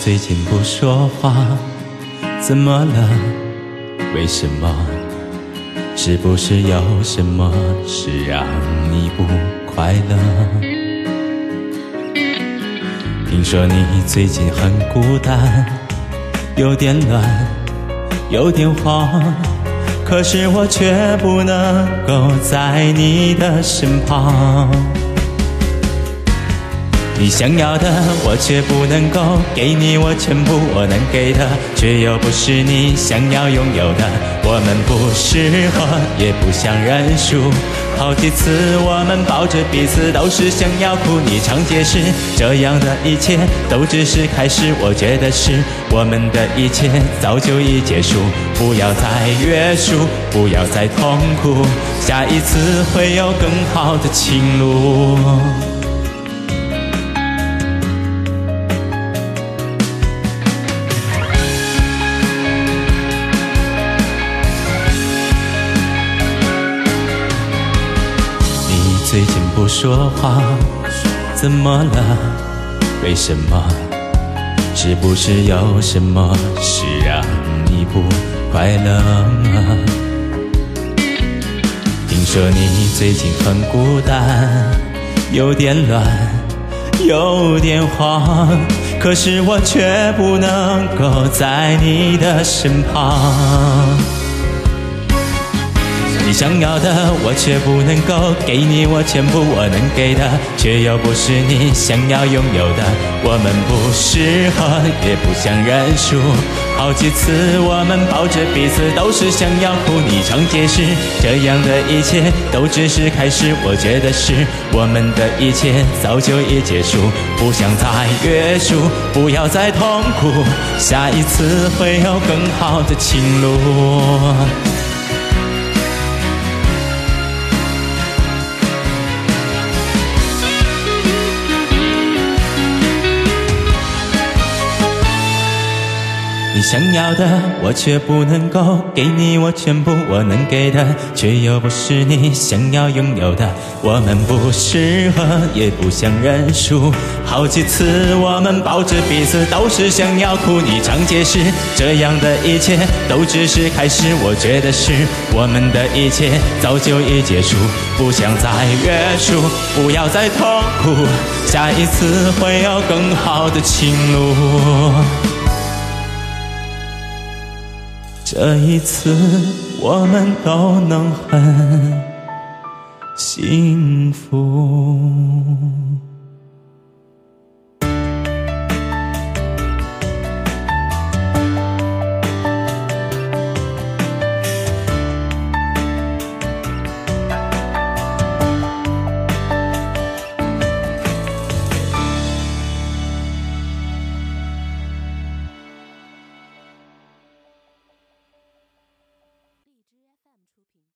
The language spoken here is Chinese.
最近不说话，怎么了？为什么？是不是有什么事让你不快乐？听说你最近很孤单，有点乱，有点慌，可是我却不能够在你的身旁。你想要的，我却不能够给你，我全部我能给的，却又不是你想要拥有的。我们不适合，也不想认输。好几次我们抱着彼此，都是想要哭。你常解释，这样的一切都只是开始。我觉得是我们的一切早就已结束，不要再约束，不要再痛苦，下一次会有更好的情路。最近不说话，怎么了？为什么？是不是有什么事让你不快乐？听说你最近很孤单，有点乱，有点慌，可是我却不能够在你的身旁。你想要的，我却不能够给你，我全部我能给的，却又不是你想要拥有的。我们不适合，也不想认输。好几次我们抱着彼此，都是想要哭。你常解释，这样的一切都只是开始。我觉得是我们的一切早就已结束，不想再约束，不要再痛苦，下一次会有更好的情路。你想要的，我却不能够给你，我全部我能给的，却又不是你想要拥有的。我们不适合，也不想认输。好几次我们抱着彼此，都是想要哭。你常解释，这样的一切都只是开始。我觉得是我们的一切早就已结束，不想再约束，不要再痛苦，下一次会有更好的情路。这一次，我们都能很幸福。出品。